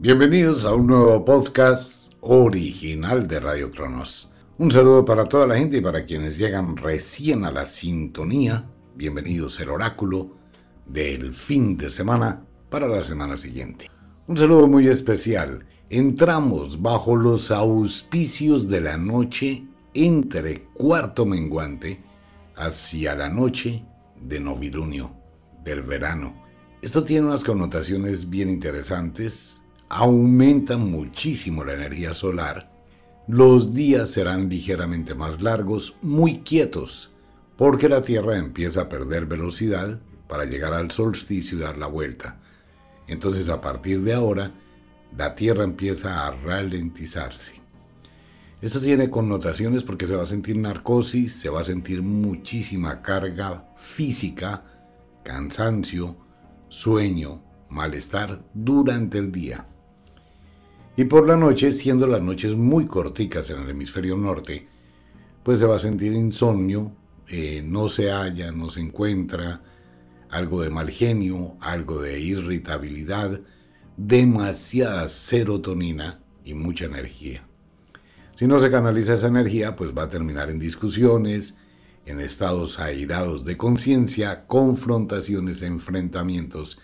Bienvenidos a un nuevo podcast original de Radio Cronos. Un saludo para toda la gente y para quienes llegan recién a la sintonía. Bienvenidos al oráculo del fin de semana para la semana siguiente. Un saludo muy especial. Entramos bajo los auspicios de la noche entre cuarto menguante hacia la noche de novilunio del verano. Esto tiene unas connotaciones bien interesantes aumenta muchísimo la energía solar, los días serán ligeramente más largos, muy quietos, porque la Tierra empieza a perder velocidad para llegar al solsticio y dar la vuelta. Entonces a partir de ahora, la Tierra empieza a ralentizarse. Esto tiene connotaciones porque se va a sentir narcosis, se va a sentir muchísima carga física, cansancio, sueño, malestar durante el día. Y por la noche, siendo las noches muy corticas en el hemisferio norte, pues se va a sentir insomnio, eh, no se halla, no se encuentra, algo de mal genio, algo de irritabilidad, demasiada serotonina y mucha energía. Si no se canaliza esa energía, pues va a terminar en discusiones, en estados airados de conciencia, confrontaciones, enfrentamientos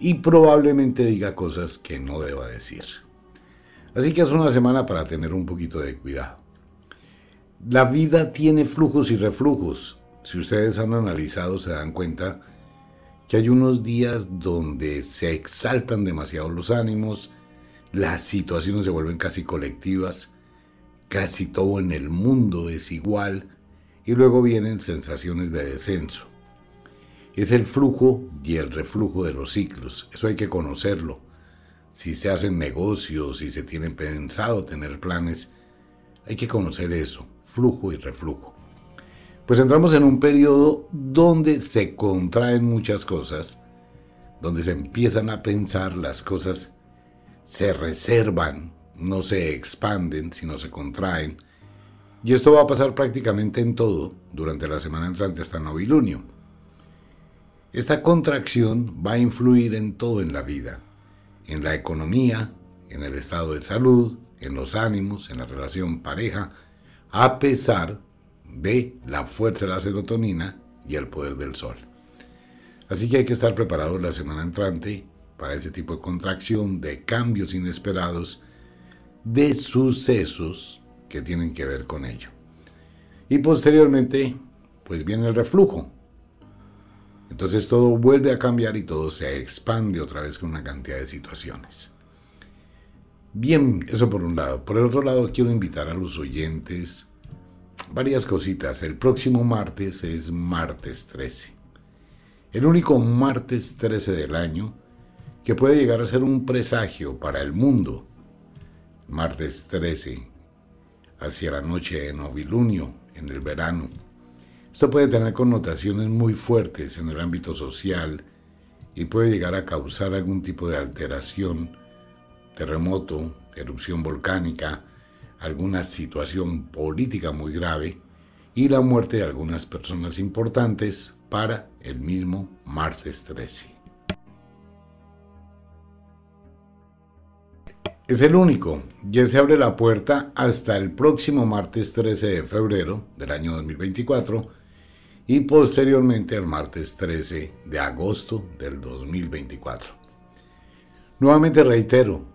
y probablemente diga cosas que no deba decir. Así que es una semana para tener un poquito de cuidado. La vida tiene flujos y reflujos. Si ustedes han analizado, se dan cuenta que hay unos días donde se exaltan demasiado los ánimos, las situaciones se vuelven casi colectivas, casi todo en el mundo es igual, y luego vienen sensaciones de descenso. Es el flujo y el reflujo de los ciclos, eso hay que conocerlo si se hacen negocios, si se tienen pensado tener planes, hay que conocer eso, flujo y reflujo. Pues entramos en un periodo donde se contraen muchas cosas, donde se empiezan a pensar las cosas, se reservan, no se expanden, sino se contraen. Y esto va a pasar prácticamente en todo durante la semana entrante hasta novilunio. Esta contracción va a influir en todo en la vida en la economía, en el estado de salud, en los ánimos, en la relación pareja, a pesar de la fuerza de la serotonina y el poder del sol. Así que hay que estar preparados la semana entrante para ese tipo de contracción, de cambios inesperados, de sucesos que tienen que ver con ello. Y posteriormente, pues viene el reflujo, entonces todo vuelve a cambiar y todo se expande otra vez con una cantidad de situaciones. Bien, eso por un lado. Por el otro lado, quiero invitar a los oyentes varias cositas. El próximo martes es martes 13. El único martes 13 del año que puede llegar a ser un presagio para el mundo. Martes 13, hacia la noche de novilunio, en el verano esto puede tener connotaciones muy fuertes en el ámbito social y puede llegar a causar algún tipo de alteración, terremoto, erupción volcánica, alguna situación política muy grave y la muerte de algunas personas importantes para el mismo martes 13. Es el único, ya se abre la puerta hasta el próximo martes 13 de febrero del año 2024 y posteriormente el martes 13 de agosto del 2024. Nuevamente reitero,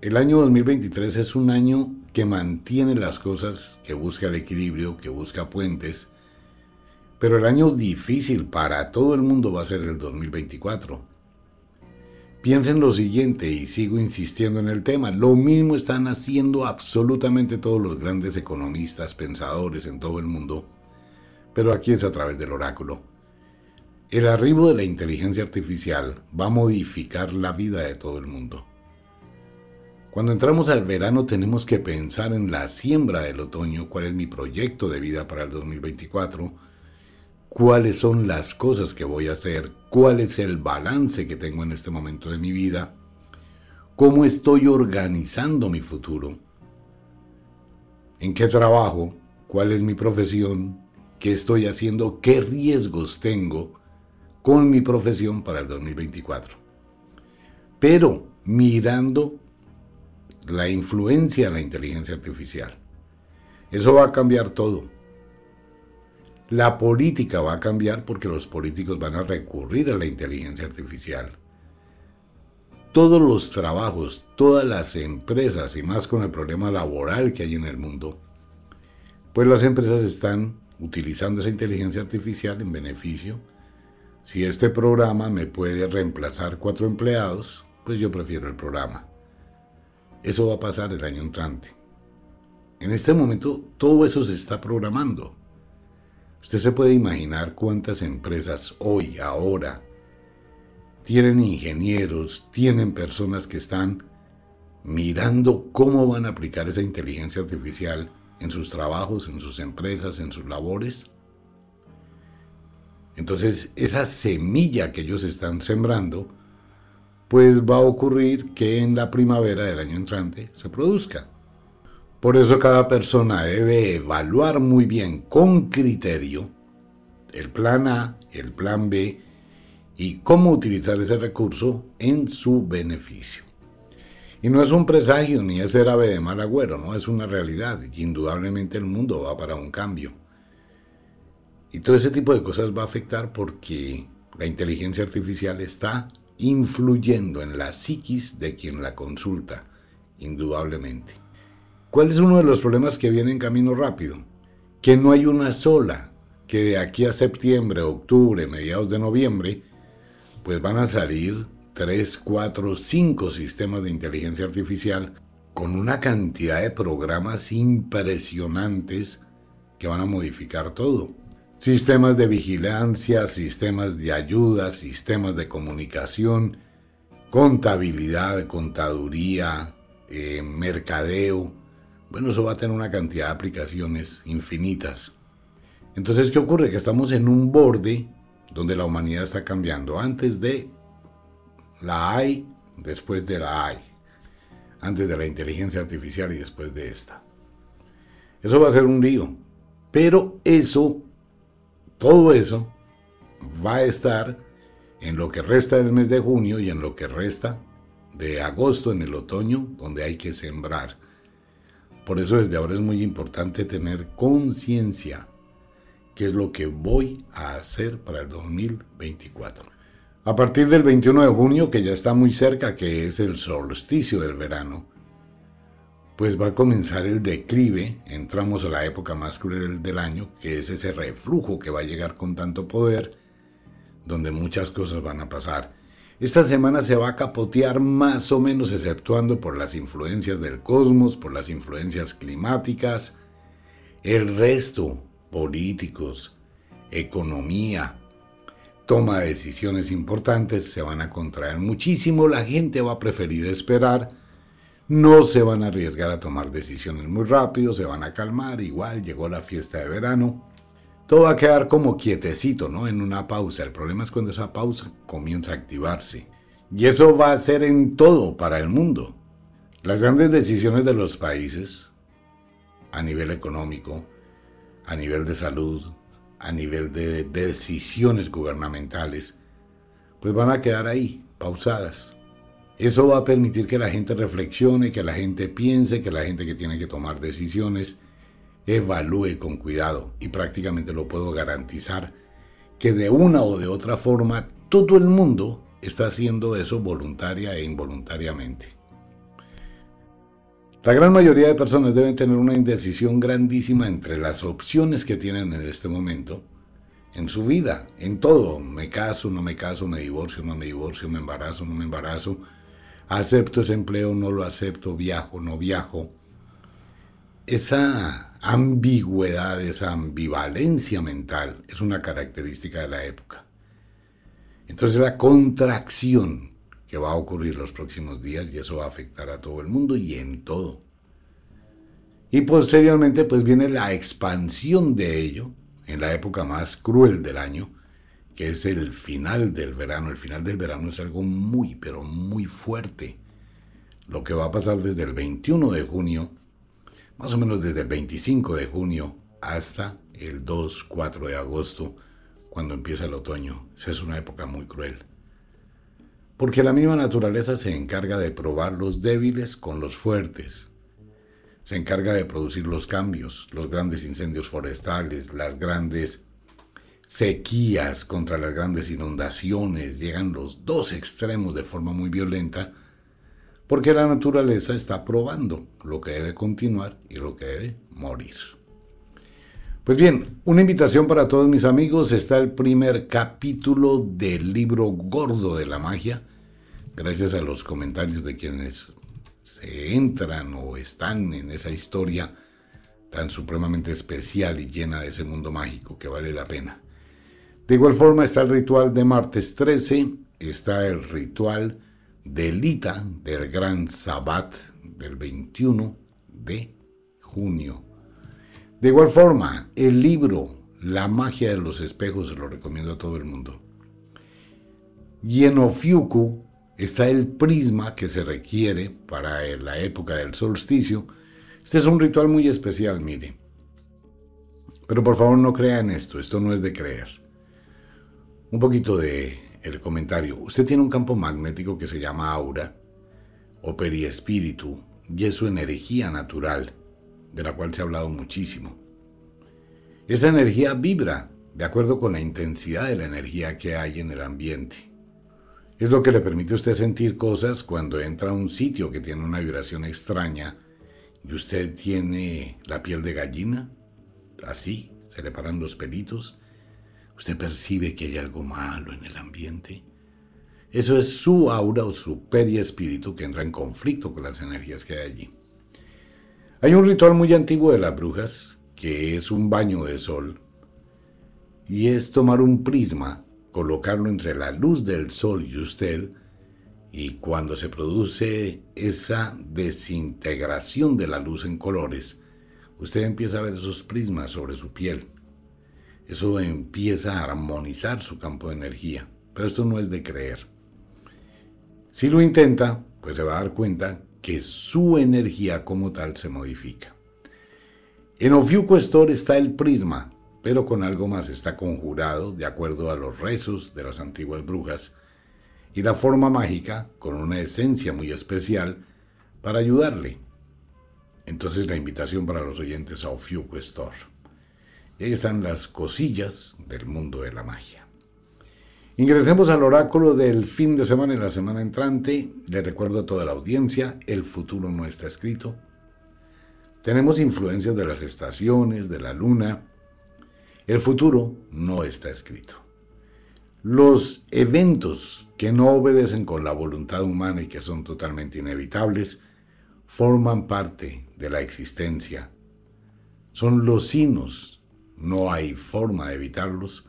El año 2023 es un año que mantiene las cosas, que busca el equilibrio, que busca puentes, pero el año difícil para todo el mundo va a ser el 2024. Piensen lo siguiente y sigo insistiendo en el tema. Lo mismo están haciendo absolutamente todos los grandes economistas, pensadores en todo el mundo, pero aquí es a través del oráculo. El arribo de la inteligencia artificial va a modificar la vida de todo el mundo. Cuando entramos al verano tenemos que pensar en la siembra del otoño, cuál es mi proyecto de vida para el 2024, cuáles son las cosas que voy a hacer, cuál es el balance que tengo en este momento de mi vida, cómo estoy organizando mi futuro, en qué trabajo, cuál es mi profesión, qué estoy haciendo, qué riesgos tengo con mi profesión para el 2024. Pero mirando la influencia de la inteligencia artificial. Eso va a cambiar todo. La política va a cambiar porque los políticos van a recurrir a la inteligencia artificial. Todos los trabajos, todas las empresas y más con el problema laboral que hay en el mundo, pues las empresas están utilizando esa inteligencia artificial en beneficio. Si este programa me puede reemplazar cuatro empleados, pues yo prefiero el programa. Eso va a pasar el año entrante. En este momento todo eso se está programando. Usted se puede imaginar cuántas empresas hoy, ahora, tienen ingenieros, tienen personas que están mirando cómo van a aplicar esa inteligencia artificial en sus trabajos, en sus empresas, en sus labores. Entonces, esa semilla que ellos están sembrando, pues va a ocurrir que en la primavera del año entrante se produzca. Por eso cada persona debe evaluar muy bien con criterio el plan A, el plan B y cómo utilizar ese recurso en su beneficio. Y no es un presagio ni es ser ave de mal agüero, no es una realidad. Indudablemente el mundo va para un cambio. Y todo ese tipo de cosas va a afectar porque la inteligencia artificial está influyendo en la psiquis de quien la consulta, indudablemente. ¿Cuál es uno de los problemas que viene en camino rápido? Que no hay una sola, que de aquí a septiembre, octubre, mediados de noviembre, pues van a salir 3, 4, 5 sistemas de inteligencia artificial con una cantidad de programas impresionantes que van a modificar todo. Sistemas de vigilancia, sistemas de ayuda, sistemas de comunicación, contabilidad, contaduría, eh, mercadeo, bueno, eso va a tener una cantidad de aplicaciones infinitas. Entonces, ¿qué ocurre? Que estamos en un borde donde la humanidad está cambiando. Antes de la AI, después de la AI. Antes de la inteligencia artificial y después de esta. Eso va a ser un lío. Pero eso, todo eso, va a estar en lo que resta del mes de junio y en lo que resta de agosto, en el otoño, donde hay que sembrar. Por eso desde ahora es muy importante tener conciencia qué es lo que voy a hacer para el 2024. A partir del 21 de junio, que ya está muy cerca, que es el solsticio del verano, pues va a comenzar el declive, entramos a la época más cruel del año, que es ese reflujo que va a llegar con tanto poder, donde muchas cosas van a pasar esta semana se va a capotear más o menos exceptuando por las influencias del cosmos, por las influencias climáticas. El resto, políticos, economía, toma de decisiones importantes, se van a contraer muchísimo. La gente va a preferir esperar. No se van a arriesgar a tomar decisiones muy rápido, se van a calmar. Igual llegó la fiesta de verano todo va a quedar como quietecito, ¿no? En una pausa. El problema es cuando esa pausa comienza a activarse. Y eso va a ser en todo para el mundo. Las grandes decisiones de los países, a nivel económico, a nivel de salud, a nivel de decisiones gubernamentales, pues van a quedar ahí, pausadas. Eso va a permitir que la gente reflexione, que la gente piense, que la gente que tiene que tomar decisiones evalúe con cuidado y prácticamente lo puedo garantizar que de una o de otra forma todo el mundo está haciendo eso voluntaria e involuntariamente. La gran mayoría de personas deben tener una indecisión grandísima entre las opciones que tienen en este momento, en su vida, en todo. Me caso, no me caso, me divorcio, no me divorcio, me embarazo, no me embarazo, acepto ese empleo, no lo acepto, viajo, no viajo. Esa ambigüedad, esa ambivalencia mental es una característica de la época. Entonces la contracción que va a ocurrir los próximos días y eso va a afectar a todo el mundo y en todo. Y posteriormente pues viene la expansión de ello en la época más cruel del año, que es el final del verano. El final del verano es algo muy, pero muy fuerte. Lo que va a pasar desde el 21 de junio, más o menos desde el 25 de junio hasta el 2, 4 de agosto, cuando empieza el otoño. Esa es una época muy cruel porque la misma naturaleza se encarga de probar los débiles con los fuertes. Se encarga de producir los cambios, los grandes incendios forestales, las grandes sequías contra las grandes inundaciones. Llegan los dos extremos de forma muy violenta porque la naturaleza está probando lo que debe continuar y lo que debe morir. Pues bien, una invitación para todos mis amigos. Está el primer capítulo del libro gordo de la magia. Gracias a los comentarios de quienes se entran o están en esa historia tan supremamente especial y llena de ese mundo mágico que vale la pena. De igual forma está el ritual de martes 13, está el ritual de Lita del Gran Sabbat del 21 de junio. De igual forma, el libro La magia de los espejos se lo recomiendo a todo el mundo. Yenofiuku está el prisma que se requiere para la época del solsticio. Este es un ritual muy especial, mire. Pero por favor no crea en esto, esto no es de creer. Un poquito de el comentario. Usted tiene un campo magnético que se llama aura o periespíritu y es su energía natural de la cual se ha hablado muchísimo. Esa energía vibra de acuerdo con la intensidad de la energía que hay en el ambiente. Es lo que le permite a usted sentir cosas cuando entra a un sitio que tiene una vibración extraña y usted tiene la piel de gallina, así, se le paran los pelitos. Usted percibe que hay algo malo en el ambiente. Eso es su aura o su espíritu que entra en conflicto con las energías que hay allí. Hay un ritual muy antiguo de las brujas que es un baño de sol y es tomar un prisma, colocarlo entre la luz del sol y usted y cuando se produce esa desintegración de la luz en colores, usted empieza a ver esos prismas sobre su piel. Eso empieza a armonizar su campo de energía, pero esto no es de creer. Si lo intenta, pues se va a dar cuenta que su energía como tal se modifica. En Ofiuco Store está el prisma, pero con algo más está conjurado de acuerdo a los rezos de las antiguas brujas y la forma mágica con una esencia muy especial para ayudarle. Entonces la invitación para los oyentes a Ofiuco Store. Y ahí están las cosillas del mundo de la magia. Ingresemos al oráculo del fin de semana y la semana entrante. Le recuerdo a toda la audiencia, el futuro no está escrito. Tenemos influencias de las estaciones, de la luna. El futuro no está escrito. Los eventos que no obedecen con la voluntad humana y que son totalmente inevitables forman parte de la existencia. Son los sinos, no hay forma de evitarlos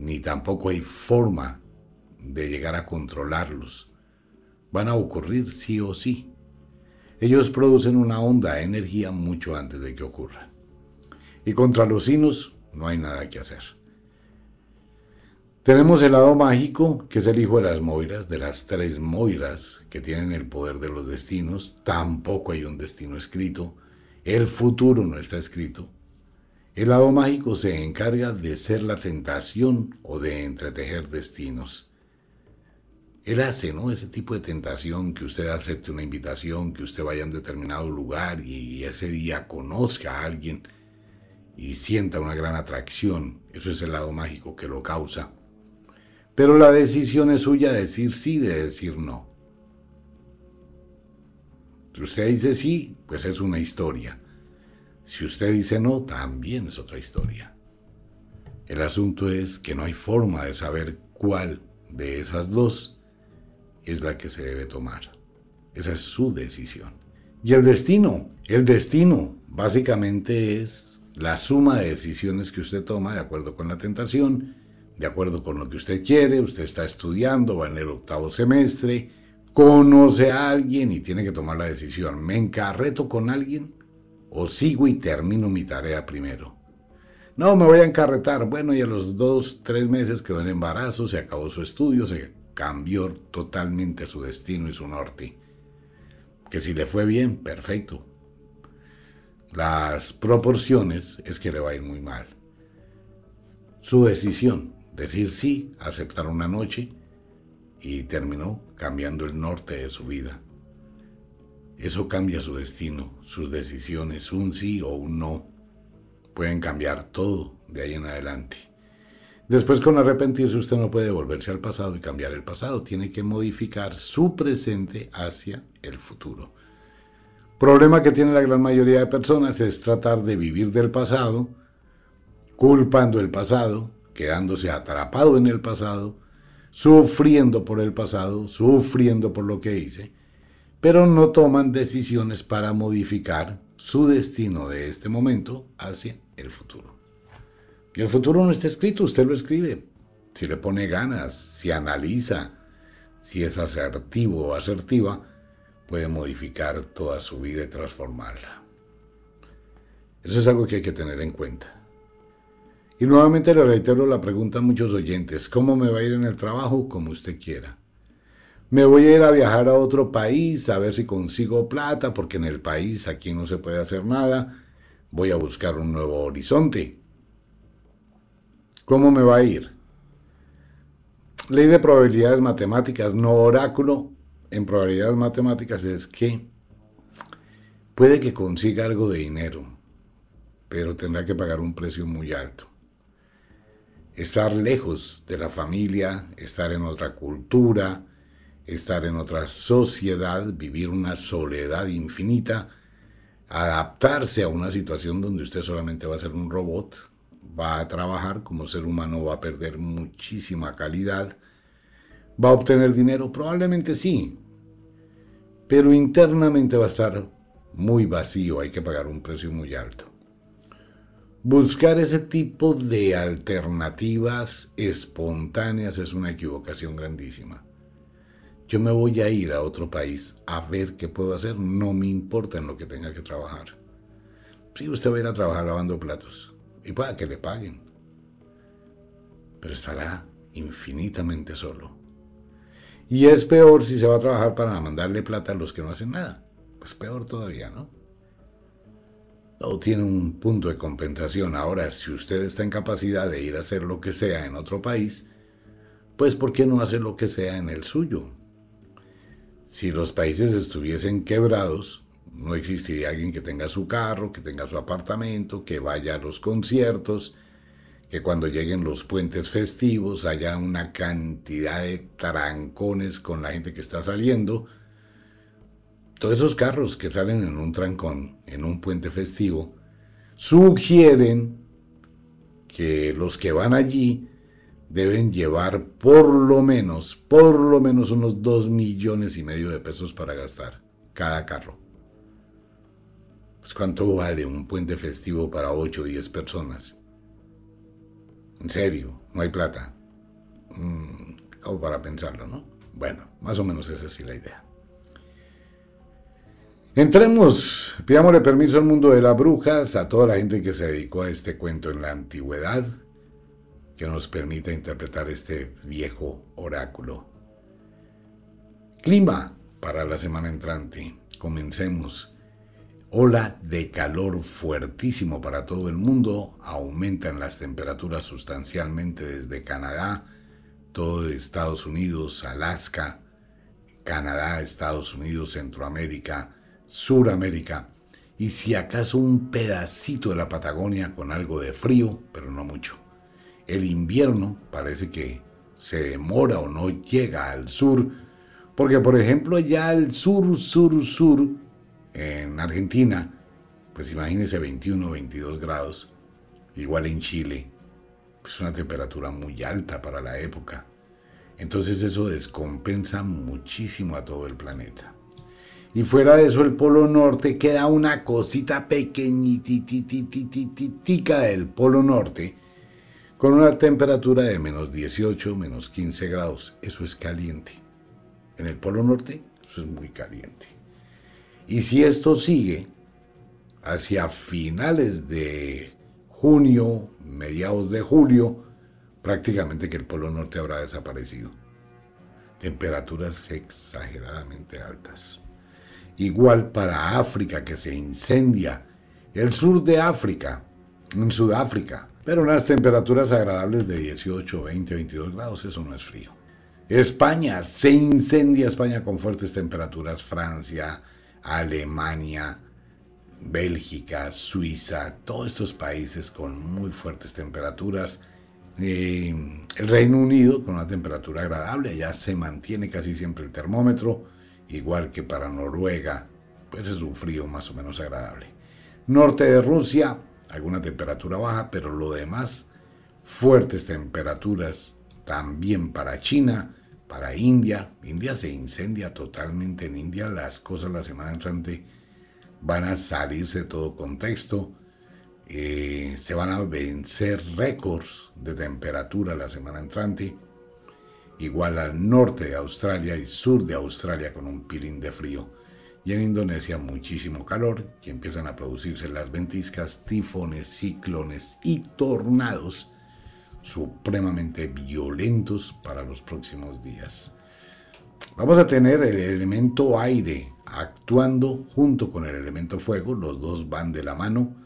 ni tampoco hay forma de llegar a controlarlos. Van a ocurrir sí o sí. Ellos producen una onda de energía mucho antes de que ocurra. Y contra los sinos no hay nada que hacer. Tenemos el lado mágico, que es el hijo de las Moiras, de las tres Moiras que tienen el poder de los destinos. Tampoco hay un destino escrito. El futuro no está escrito. El lado mágico se encarga de ser la tentación o de entretejer destinos. Él hace, ¿no? Ese tipo de tentación, que usted acepte una invitación, que usted vaya a un determinado lugar y ese día conozca a alguien y sienta una gran atracción. Eso es el lado mágico que lo causa. Pero la decisión es suya de decir sí, de decir no. Si usted dice sí, pues es una historia. Si usted dice no, también es otra historia. El asunto es que no hay forma de saber cuál de esas dos es la que se debe tomar. Esa es su decisión. Y el destino, el destino básicamente es la suma de decisiones que usted toma de acuerdo con la tentación, de acuerdo con lo que usted quiere, usted está estudiando, va en el octavo semestre, conoce a alguien y tiene que tomar la decisión, ¿me encarreto con alguien o sigo y termino mi tarea primero? No, me voy a encarretar. Bueno, y a los dos, tres meses quedó en embarazo, se acabó su estudio, se cambió totalmente su destino y su norte. Que si le fue bien, perfecto. Las proporciones es que le va a ir muy mal. Su decisión, decir sí, aceptar una noche, y terminó cambiando el norte de su vida. Eso cambia su destino, sus decisiones, un sí o un no. Pueden cambiar todo de ahí en adelante. Después con arrepentirse usted no puede volverse al pasado y cambiar el pasado, tiene que modificar su presente hacia el futuro. Problema que tiene la gran mayoría de personas es tratar de vivir del pasado, culpando el pasado, quedándose atrapado en el pasado, sufriendo por el pasado, sufriendo por lo que hice, pero no toman decisiones para modificar su destino de este momento hacia el futuro. Y el futuro no está escrito, usted lo escribe. Si le pone ganas, si analiza, si es asertivo o asertiva, puede modificar toda su vida y transformarla. Eso es algo que hay que tener en cuenta. Y nuevamente le reitero la pregunta a muchos oyentes, ¿cómo me va a ir en el trabajo? Como usted quiera. Me voy a ir a viajar a otro país a ver si consigo plata, porque en el país aquí no se puede hacer nada. Voy a buscar un nuevo horizonte. ¿Cómo me va a ir? Ley de probabilidades matemáticas, no oráculo. En probabilidades matemáticas es que puede que consiga algo de dinero, pero tendrá que pagar un precio muy alto. Estar lejos de la familia, estar en otra cultura, estar en otra sociedad, vivir una soledad infinita, adaptarse a una situación donde usted solamente va a ser un robot, va a trabajar como ser humano, va a perder muchísima calidad, va a obtener dinero, probablemente sí, pero internamente va a estar muy vacío, hay que pagar un precio muy alto. Buscar ese tipo de alternativas espontáneas es una equivocación grandísima. Yo me voy a ir a otro país a ver qué puedo hacer, no me importa en lo que tenga que trabajar. Sí, usted va a ir a trabajar lavando platos y pueda que le paguen, pero estará infinitamente solo. Y es peor si se va a trabajar para mandarle plata a los que no hacen nada. Pues peor todavía, ¿no? o tiene un punto de compensación. Ahora, si usted está en capacidad de ir a hacer lo que sea en otro país, pues ¿por qué no hacer lo que sea en el suyo? Si los países estuviesen quebrados, no existiría alguien que tenga su carro, que tenga su apartamento, que vaya a los conciertos, que cuando lleguen los puentes festivos haya una cantidad de trancones con la gente que está saliendo, todos esos carros que salen en un trancón, en un puente festivo, sugieren que los que van allí deben llevar por lo menos, por lo menos unos dos millones y medio de pesos para gastar cada carro. Pues cuánto vale un puente festivo para 8 o 10 personas. En serio, no hay plata. Mm, para pensarlo, ¿no? Bueno, más o menos esa es la idea. Entremos, pidámosle permiso al mundo de las brujas, a toda la gente que se dedicó a este cuento en la antigüedad, que nos permita interpretar este viejo oráculo. Clima para la semana entrante. Comencemos. Ola de calor fuertísimo para todo el mundo. Aumentan las temperaturas sustancialmente desde Canadá, todo Estados Unidos, Alaska, Canadá, Estados Unidos, Centroamérica, Suramérica y si acaso un pedacito de la Patagonia con algo de frío, pero no mucho. El invierno parece que se demora o no llega al sur, porque por ejemplo allá al sur, sur, sur, En Argentina, pues imagínense 21, 22 grados. Igual en Chile, pues una temperatura muy alta para la época. Entonces eso descompensa muchísimo a todo el planeta. Y fuera de eso, el Polo Norte queda una cosita pequeñitititititita del Polo Norte, con una temperatura de menos 18, menos 15 grados. Eso es caliente. En el Polo Norte, eso es muy caliente. Y si esto sigue hacia finales de junio, mediados de julio, prácticamente que el Polo Norte habrá desaparecido. Temperaturas exageradamente altas. Igual para África que se incendia. El sur de África, en Sudáfrica, pero unas temperaturas agradables de 18, 20, 22 grados, eso no es frío. España, se incendia España con fuertes temperaturas. Francia, Alemania, Bélgica, Suiza, todos estos países con muy fuertes temperaturas el Reino Unido con una temperatura agradable, allá se mantiene casi siempre el termómetro, igual que para Noruega, pues es un frío más o menos agradable. Norte de Rusia, alguna temperatura baja, pero lo demás, fuertes temperaturas también para China, para India. India se incendia totalmente en India, las cosas la semana entrante van a salirse de todo contexto. Eh, se van a vencer récords de temperatura la semana entrante, igual al norte de Australia y sur de Australia con un pilín de frío. Y en Indonesia muchísimo calor y empiezan a producirse las ventiscas, tifones, ciclones y tornados supremamente violentos para los próximos días. Vamos a tener el elemento aire actuando junto con el elemento fuego, los dos van de la mano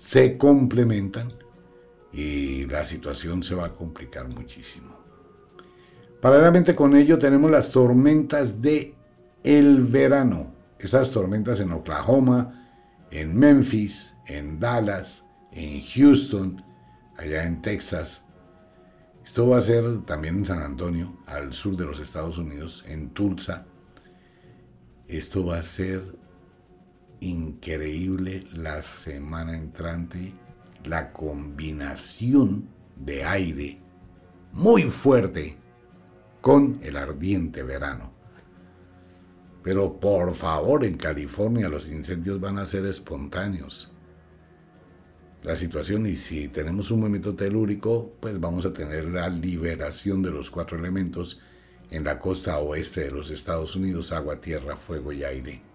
se complementan y la situación se va a complicar muchísimo. Paralelamente con ello tenemos las tormentas de el verano. Esas tormentas en Oklahoma, en Memphis, en Dallas, en Houston, allá en Texas. Esto va a ser también en San Antonio, al sur de los Estados Unidos, en Tulsa. Esto va a ser increíble la semana entrante, la combinación de aire muy fuerte con el ardiente verano. Pero por favor, en California los incendios van a ser espontáneos. La situación, y si tenemos un movimiento telúrico, pues vamos a tener la liberación de los cuatro elementos en la costa oeste de los Estados Unidos, agua, tierra, fuego y aire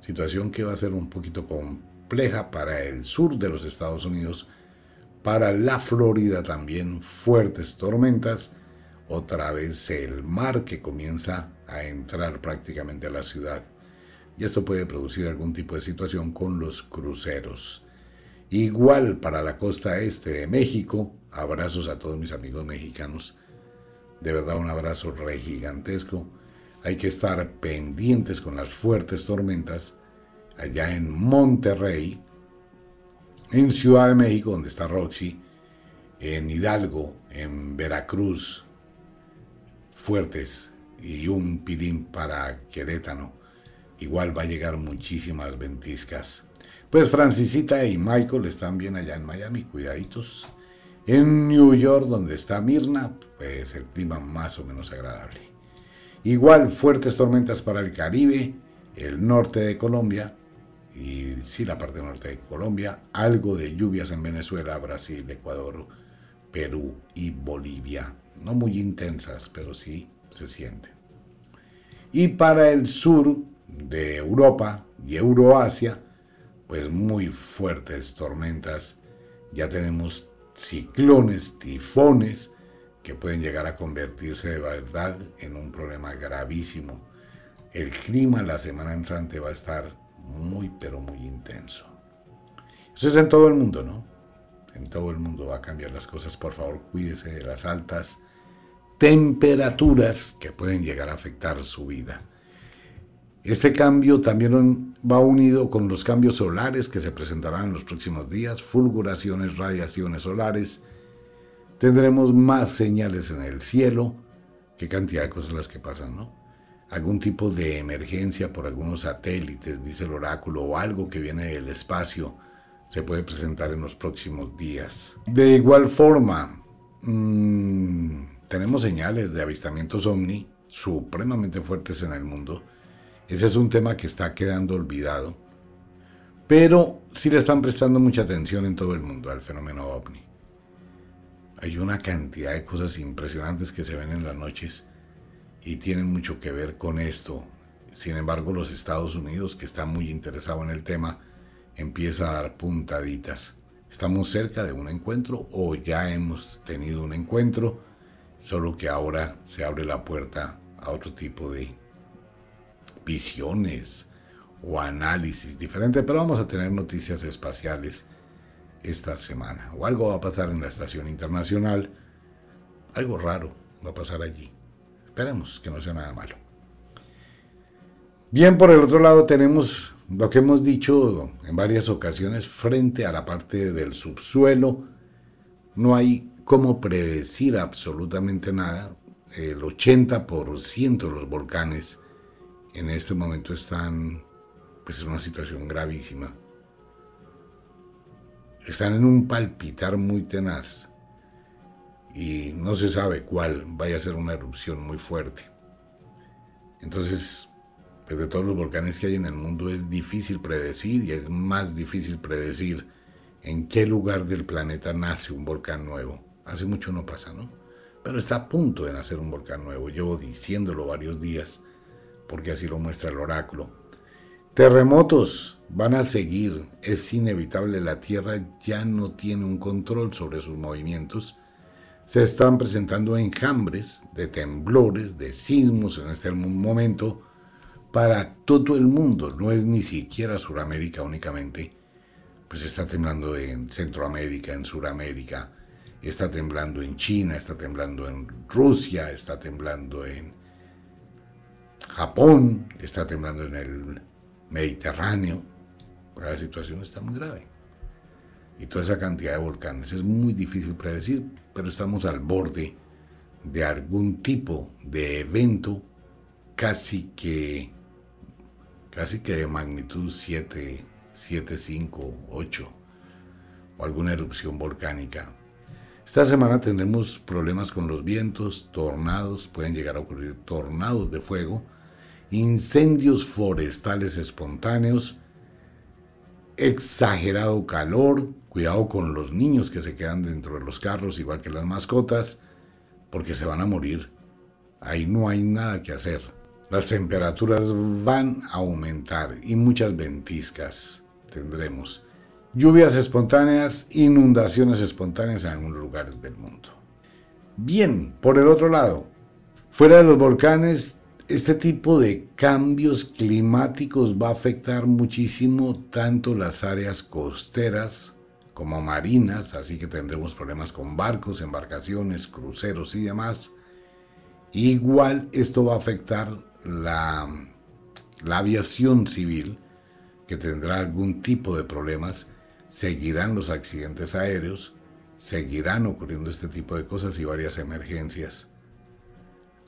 situación que va a ser un poquito compleja para el sur de los Estados Unidos, para la Florida también fuertes tormentas, otra vez el mar que comienza a entrar prácticamente a la ciudad y esto puede producir algún tipo de situación con los cruceros. Igual para la costa este de México, abrazos a todos mis amigos mexicanos, de verdad un abrazo re gigantesco hay que estar pendientes con las fuertes tormentas allá en Monterrey, en Ciudad de México, donde está Roxy, en Hidalgo, en Veracruz, fuertes y un pilín para Querétano. Igual va a llegar muchísimas ventiscas. Pues Francisita y Michael están bien allá en Miami, cuidaditos. En New York, donde está Mirna, pues el clima más o menos agradable. Igual fuertes tormentas para el Caribe, el norte de Colombia y sí la parte norte de Colombia, algo de lluvias en Venezuela, Brasil, Ecuador, Perú y Bolivia. No muy intensas, pero sí se sienten. Y para el sur de Europa y Euroasia, pues muy fuertes tormentas. Ya tenemos ciclones, tifones, que pueden llegar a convertirse de verdad en un problema gravísimo. El clima la semana entrante va a estar muy, pero muy intenso. Eso es en todo el mundo, ¿no? En todo el mundo va a cambiar las cosas. Por favor, cuídese de las altas temperaturas que pueden llegar a afectar su vida. Este cambio también va unido con los cambios solares que se presentarán en los próximos días, fulguraciones, radiaciones solares, tendremos más señales en el cielo. Qué cantidad de cosas las que pasan, ¿no? algún tipo de emergencia por algunos satélites, dice el oráculo, o algo que viene del espacio, se puede presentar en los próximos días. De igual forma, mmm, tenemos señales de avistamientos ovni supremamente fuertes en el mundo. Ese es un tema que está quedando olvidado. Pero sí le están prestando mucha atención en todo el mundo al fenómeno ovni. Hay una cantidad de cosas impresionantes que se ven en las noches y tienen mucho que ver con esto. Sin embargo, los Estados Unidos, que está muy interesado en el tema, empieza a dar puntaditas. Estamos cerca de un encuentro o ya hemos tenido un encuentro, solo que ahora se abre la puerta a otro tipo de visiones o análisis diferente, pero vamos a tener noticias espaciales esta semana. O algo va a pasar en la estación internacional, algo raro va a pasar allí. Esperemos que no sea nada malo. Bien, por el otro lado tenemos lo que hemos dicho en varias ocasiones frente a la parte del subsuelo. No hay cómo predecir absolutamente nada. El 80% de los volcanes en este momento están pues, en una situación gravísima. Están en un palpitar muy tenaz y no se sabe cuál vaya a ser una erupción muy fuerte. Entonces, pues, de todos los volcanes que hay en el mundo es difícil predecir y es más difícil predecir en qué lugar del planeta nace un volcán nuevo. Hace mucho no pasa, ¿no? Pero está a punto de nacer un volcán nuevo. Llevo diciéndolo varios días porque así lo muestra el oráculo. Terremotos van a seguir. Es inevitable. La Tierra ya no tiene un control sobre sus movimientos se están presentando enjambres de temblores, de sismos en este momento para todo el mundo, no es ni siquiera Suramérica únicamente, pues está temblando en Centroamérica, en Suramérica, está temblando en China, está temblando en Rusia, está temblando en Japón, está temblando en el Mediterráneo, la situación está muy grave y toda esa cantidad de volcanes. Es muy difícil predecir, pero estamos al borde de algún tipo de evento casi que casi que de magnitud 7, 7, 5, 8 o alguna erupción volcánica. Esta semana tendremos problemas con los vientos, tornados, pueden llegar a ocurrir tornados de fuego, incendios forestales espontáneos, exagerado calor, cuidado con los niños que se quedan dentro de los carros, igual que las mascotas, porque se van a morir. Ahí no hay nada que hacer. Las temperaturas van a aumentar y muchas ventiscas tendremos. Lluvias espontáneas, inundaciones espontáneas en algunos lugares del mundo. Bien, por el otro lado, fuera de los volcanes este tipo de cambios climáticos va a afectar muchísimo tanto las áreas costeras como marinas, así que tendremos problemas con barcos, embarcaciones, cruceros y demás. Igual esto va a afectar la, aviación civil, que tendrá algún tipo de problemas, seguirán los accidentes aéreos, seguirán ocurriendo este tipo de cosas y varias emergencias.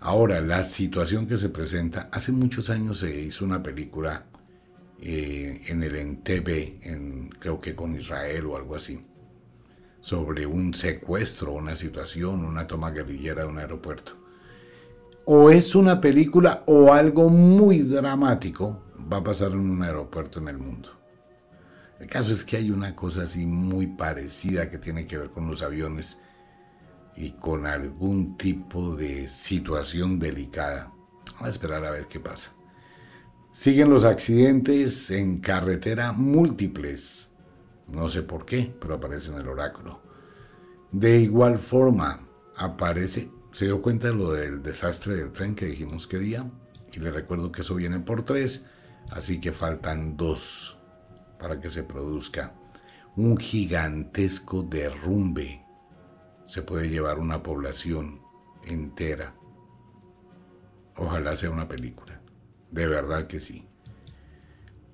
Ahora, la situación que se presenta, hace muchos años se hizo una película eh, en el NTV, en, creo que con Israel o algo así, sobre un secuestro, una situación, una toma guerrillera de un aeropuerto. O es una película o algo muy dramático va a pasar en un aeropuerto en el mundo. El caso es que hay una cosa así muy parecida que tiene que ver con los aviones y con algún tipo de situación delicada. Vamos a esperar a ver qué pasa. Siguen los accidentes en carretera múltiples. No sé por qué, pero aparece en el oráculo. De igual forma, aparece, se dio cuenta de lo del desastre del tren que dijimos que día, y le recuerdo que eso viene por tres, así que faltan dos para que se produzca un gigantesco derrumbe se puede llevar una población entera. Ojalá sea una película. De verdad que sí.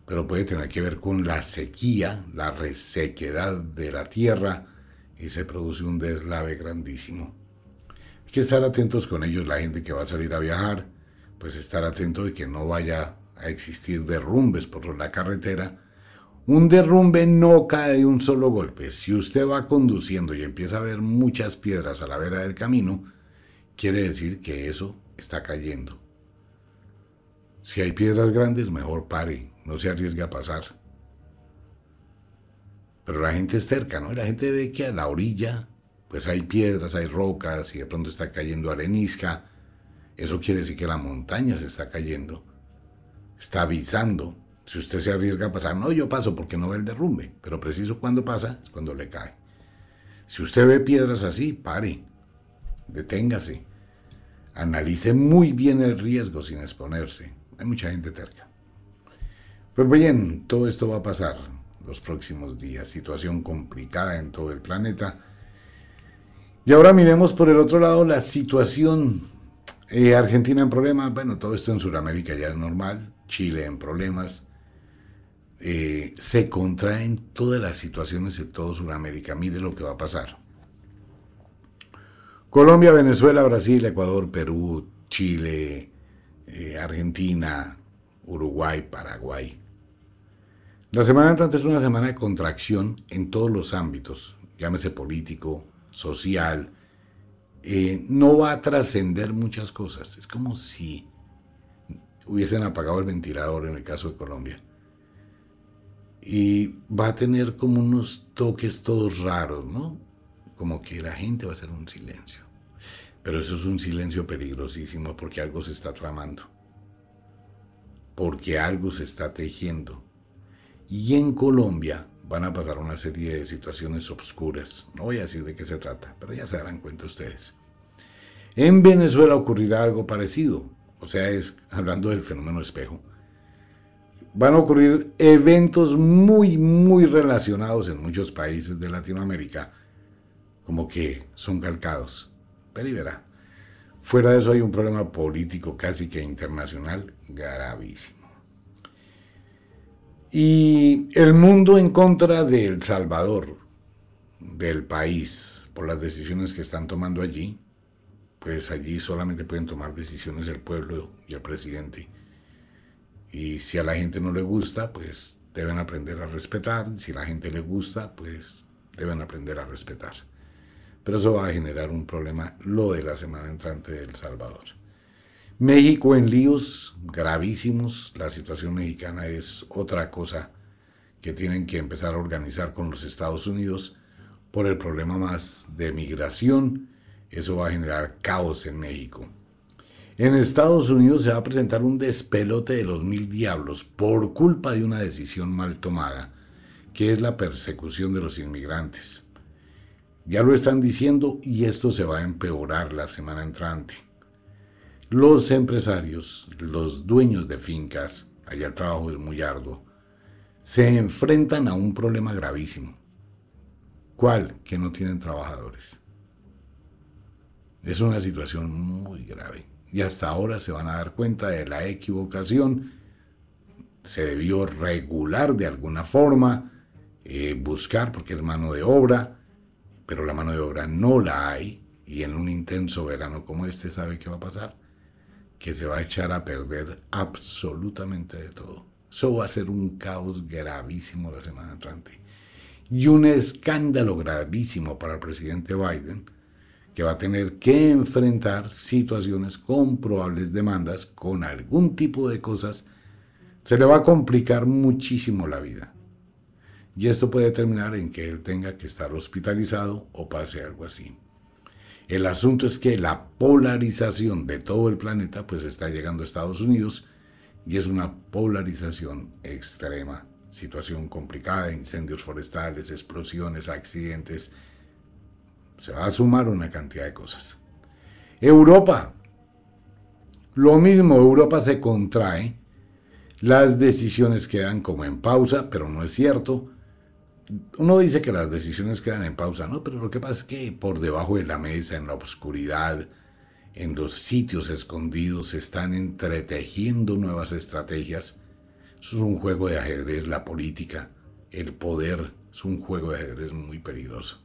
Pero puede tener que ver con la sequía, la resequedad de la tierra y se produce un deslave grandísimo. Hay que estar atentos con ellos, la gente que va a salir a viajar. pues estar atento de que no vaya a existir derrumbes por la carretera. Un derrumbe no cae de un solo golpe. Si usted va conduciendo y empieza a ver muchas piedras a la vera del camino, quiere decir que eso está cayendo. Si hay piedras grandes, mejor pare, no se arriesgue a pasar. Pero la gente es cerca, ¿no? Y la gente ve que a la orilla, pues hay piedras, hay rocas y de pronto está cayendo arenisca. Eso quiere decir que la montaña se está cayendo. Está avisando. Si usted se arriesga a pasar, no, yo paso porque no ve el derrumbe, pero preciso cuando pasa es cuando le cae. Si usted ve piedras así, pare, deténgase, analice muy bien el riesgo sin exponerse. Hay mucha gente terca. Pues bien, todo esto va a pasar los próximos días. Situación complicada en todo el planeta. Y ahora miremos por el otro lado la situación eh, Argentina en problemas, bueno, todo esto en Sudamérica ya es normal, Chile en problemas, eh, se contraen todas las situaciones de todo Sudamérica, mire lo que va a pasar. Colombia, Venezuela, Brasil, Ecuador, Perú, Chile, eh, Argentina, Uruguay, Paraguay. La semana entrante es una semana de contracción en todos los ámbitos, llámese político, social, eh, no va a trascender muchas cosas. Es como si hubiesen apagado el ventilador en el caso de Colombia. Y va a tener como unos toques todos raros, ¿no? Como que la gente va a hacer un silencio. Pero eso es un silencio peligrosísimo porque algo se está tramando. Porque algo se está tejiendo. Y en Colombia van a pasar una serie de situaciones obscuras. No voy a decir de qué se trata, pero ya se darán cuenta ustedes. En Venezuela ocurrirá algo parecido, o sea, es hablando del fenómeno espejo. Van a ocurrir eventos muy, muy relacionados en muchos países de Latinoamérica, como que son calcados. Pero y verá, fuera de eso hay un problema político casi que internacional gravísimo. Y el mundo en contra de El Salvador, del país, por las decisiones que están tomando allí, pues allí solamente pueden tomar decisiones el pueblo y el presidente. Y si a la gente no le gusta, pues deben aprender a respetar. Si a la gente le gusta, pues deben aprender a respetar. Pero eso va a generar un problema, lo de la semana entrante de El Salvador. México en líos gravísimos, la situación mexicana es otra cosa que tienen que empezar a organizar con los Estados Unidos por el problema más de migración. Eso va a generar caos en México. En Estados Unidos se va a presentar un despelote de los mil diablos por culpa de una decisión mal tomada, que es la persecución de los inmigrantes. Ya lo están diciendo y esto se va a empeorar la semana entrante. Los empresarios, los dueños de fincas, allá el trabajo es muy arduo, se enfrentan a un problema gravísimo. ¿Cuál? Que no tienen trabajadores. Es una situación muy grave. Y hasta ahora se van a dar cuenta de la equivocación. Se debió regular de alguna forma, eh, buscar porque es mano de obra, pero la mano de obra no la hay. Y en un intenso verano como este, ¿sabe qué va a pasar? que se va a echar a perder absolutamente de todo. Eso va a ser un caos gravísimo la semana entrante. Y un escándalo gravísimo para el presidente Biden, que va a tener que enfrentar situaciones con probables demandas, con algún tipo de cosas. Se le va a complicar muchísimo la vida. Y esto puede terminar en que él tenga que estar hospitalizado o pase algo así. El asunto es que la polarización de todo el planeta pues está llegando a Estados Unidos y es una polarización extrema. Situación complicada, incendios forestales, explosiones, accidentes. Se va a sumar una cantidad de cosas. Europa. Lo mismo, Europa se contrae. Las decisiones quedan como en pausa, pero no es cierto uno dice que las decisiones quedan en pausa, ¿no? Pero lo que pasa es que por debajo de la mesa, en la oscuridad, en los sitios escondidos, se están entretejiendo nuevas estrategias. Eso es un juego de ajedrez, la política, el poder, es un juego de ajedrez muy peligroso.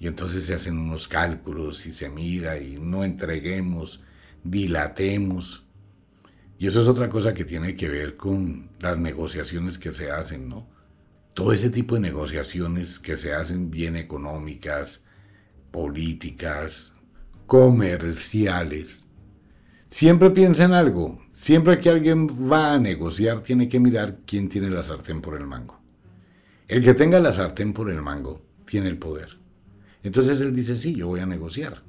Y entonces se hacen unos cálculos y se mira y no entreguemos, dilatemos. Y eso es otra cosa que tiene que ver con las negociaciones que se hacen, ¿no? Todo ese tipo de negociaciones que se hacen bien económicas, políticas, comerciales. Siempre piensa en algo. Siempre que alguien va a negociar, tiene que mirar quién tiene la sartén por el mango. El que tenga la sartén por el mango tiene el poder. Entonces él dice, sí, yo voy a negociar.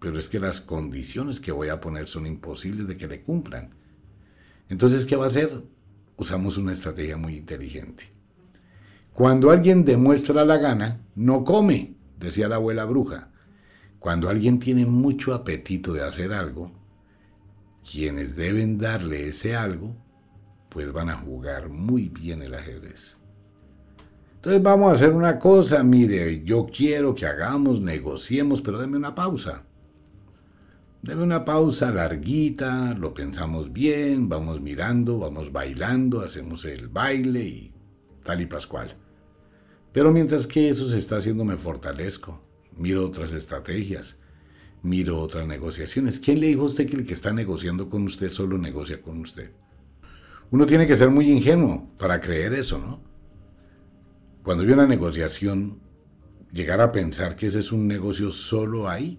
Pero es que las condiciones que voy a poner son imposibles de que le cumplan. Entonces, ¿qué va a hacer? Usamos una estrategia muy inteligente. Cuando alguien demuestra la gana, no come, decía la abuela bruja. Cuando alguien tiene mucho apetito de hacer algo, quienes deben darle ese algo, pues van a jugar muy bien el ajedrez. Entonces vamos a hacer una cosa, mire, yo quiero que hagamos, negociemos, pero deme una pausa. Deme una pausa larguita, lo pensamos bien, vamos mirando, vamos bailando, hacemos el baile y tal y pascual. Pero mientras que eso se está haciendo me fortalezco, miro otras estrategias, miro otras negociaciones. ¿Quién le dijo a usted que el que está negociando con usted solo negocia con usted? Uno tiene que ser muy ingenuo para creer eso, ¿no? Cuando hay una negociación, llegar a pensar que ese es un negocio solo ahí,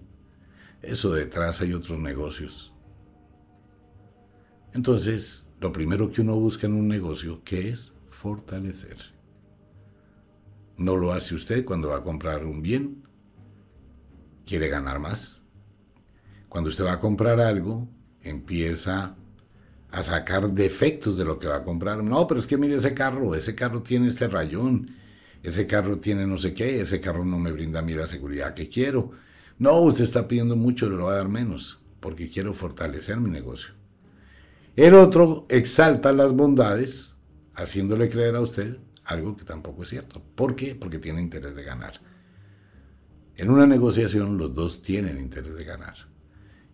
eso detrás hay otros negocios. Entonces, lo primero que uno busca en un negocio, ¿qué es? Fortalecerse. No lo hace usted cuando va a comprar un bien. Quiere ganar más. Cuando usted va a comprar algo, empieza a sacar defectos de lo que va a comprar. No, pero es que mire ese carro, ese carro tiene este rayón, ese carro tiene no sé qué, ese carro no me brinda a mí la seguridad que quiero no, usted está pidiendo mucho, le va a dar menos, porque quiero fortalecer mi negocio. El otro exalta las bondades, haciéndole creer a usted algo que tampoco es cierto. ¿Por qué? Porque tiene interés de ganar. En una negociación los dos tienen interés de ganar.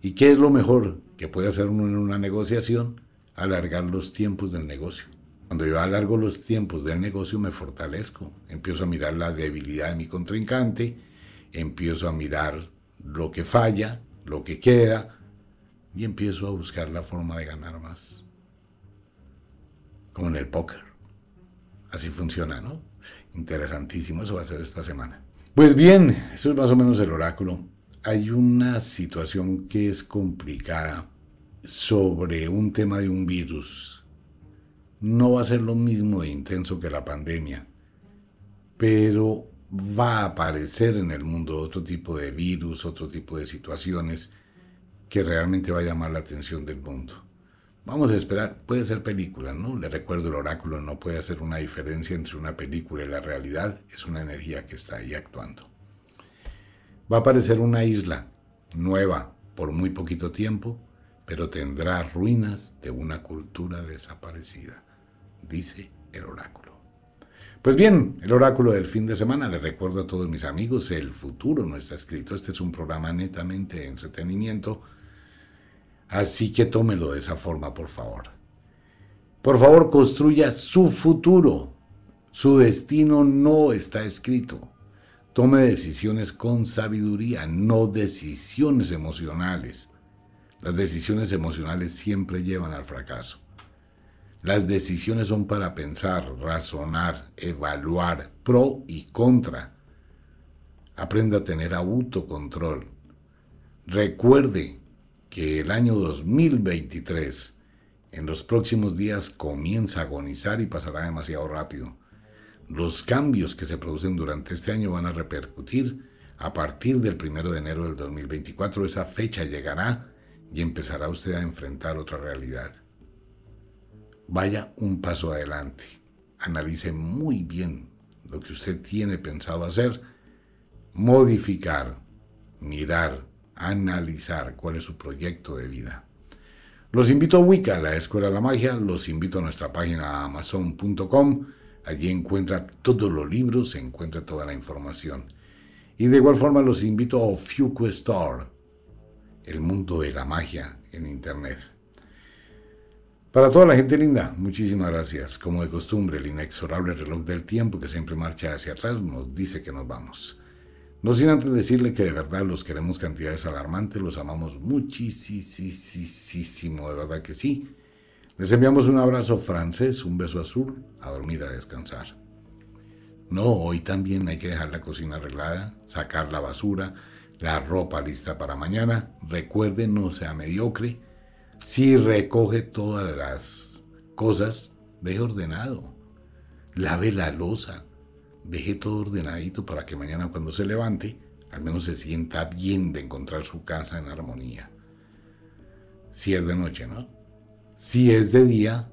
¿Y qué es lo mejor que puede hacer uno en una negociación? Alargar los tiempos del negocio. Cuando yo alargo los tiempos del negocio me fortalezco, empiezo a mirar la debilidad de mi contrincante, empiezo a mirar lo que falla, lo que queda, y empiezo a buscar la forma de ganar más. Como en el póker. Así funciona, ¿no? Interesantísimo, eso va a ser esta semana. Pues bien, eso es más o menos el oráculo. Hay una situación que es complicada sobre un tema de un virus. No va a ser lo mismo de intenso que la pandemia, pero va a aparecer en el mundo otro tipo de virus, otro tipo de situaciones que realmente va a llamar la atención del mundo. Vamos a esperar, puede ser película, ¿no? Le recuerdo el oráculo, no puede hacer una diferencia entre una película y la realidad, es una energía que está ahí actuando. Va a aparecer una isla nueva por muy poquito tiempo, pero tendrá ruinas de una cultura desaparecida, dice el oráculo. Pues bien, el oráculo del fin de semana, le recuerdo a todos mis amigos, el futuro no está escrito, este es un programa netamente de entretenimiento, así que tómelo de esa forma, por favor. Por favor, construya su futuro, su destino no está escrito. Tome decisiones con sabiduría, no decisiones emocionales. Las decisiones emocionales siempre llevan al fracaso. Las decisiones son para pensar, razonar, evaluar, pro y contra. Aprenda a tener autocontrol. Recuerde que el año 2023 en los próximos días comienza a agonizar y pasará demasiado rápido. Los cambios que se producen durante este año van a repercutir a partir del 1 de enero del 2024. Esa fecha llegará y empezará usted a enfrentar otra realidad vaya un paso adelante. Analice muy bien lo que usted tiene pensado hacer, modificar, mirar, analizar cuál es su proyecto de vida. Los invito a Wicca, la Escuela de la Magia, los invito a nuestra página amazon.com, allí encuentra todos los libros, se encuentra toda la información. Y de igual forma los invito a Ofiuco Store, el mundo de la magia en Internet. Para toda la gente linda, muchísimas gracias. Como de costumbre, el inexorable reloj del tiempo que siempre marcha hacia atrás nos dice que nos vamos. No sin antes decirle que de verdad los queremos cantidades alarmantes, los amamos muchísimo, de verdad que sí. Les enviamos un abrazo francés, un beso azul, a dormir, a descansar. No, hoy también hay que dejar la cocina arreglada, sacar la basura, la ropa lista para mañana. Recuerde, no sea mediocre. Si recoge todas las cosas, deje ordenado. Lave la losa. Deje todo ordenadito para que mañana cuando se levante, al menos se sienta bien de encontrar su casa en armonía. Si es de noche, ¿no? Si es de día,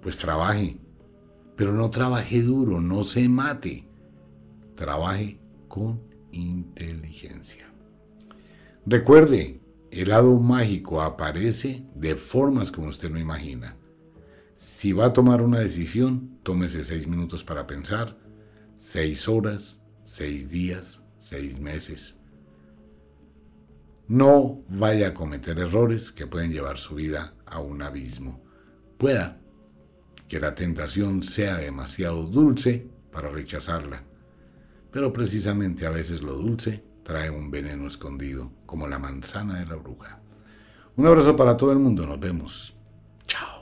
pues trabaje. Pero no trabaje duro, no se mate. Trabaje con inteligencia. Recuerde, el lado mágico aparece de formas como usted no imagina. Si va a tomar una decisión, tómese seis minutos para pensar, seis horas, seis días, seis meses. No vaya a cometer errores que pueden llevar su vida a un abismo. Pueda que la tentación sea demasiado dulce para rechazarla, pero precisamente a veces lo dulce trae un veneno escondido, como la manzana de la bruja. Un abrazo para todo el mundo, nos vemos. Chao.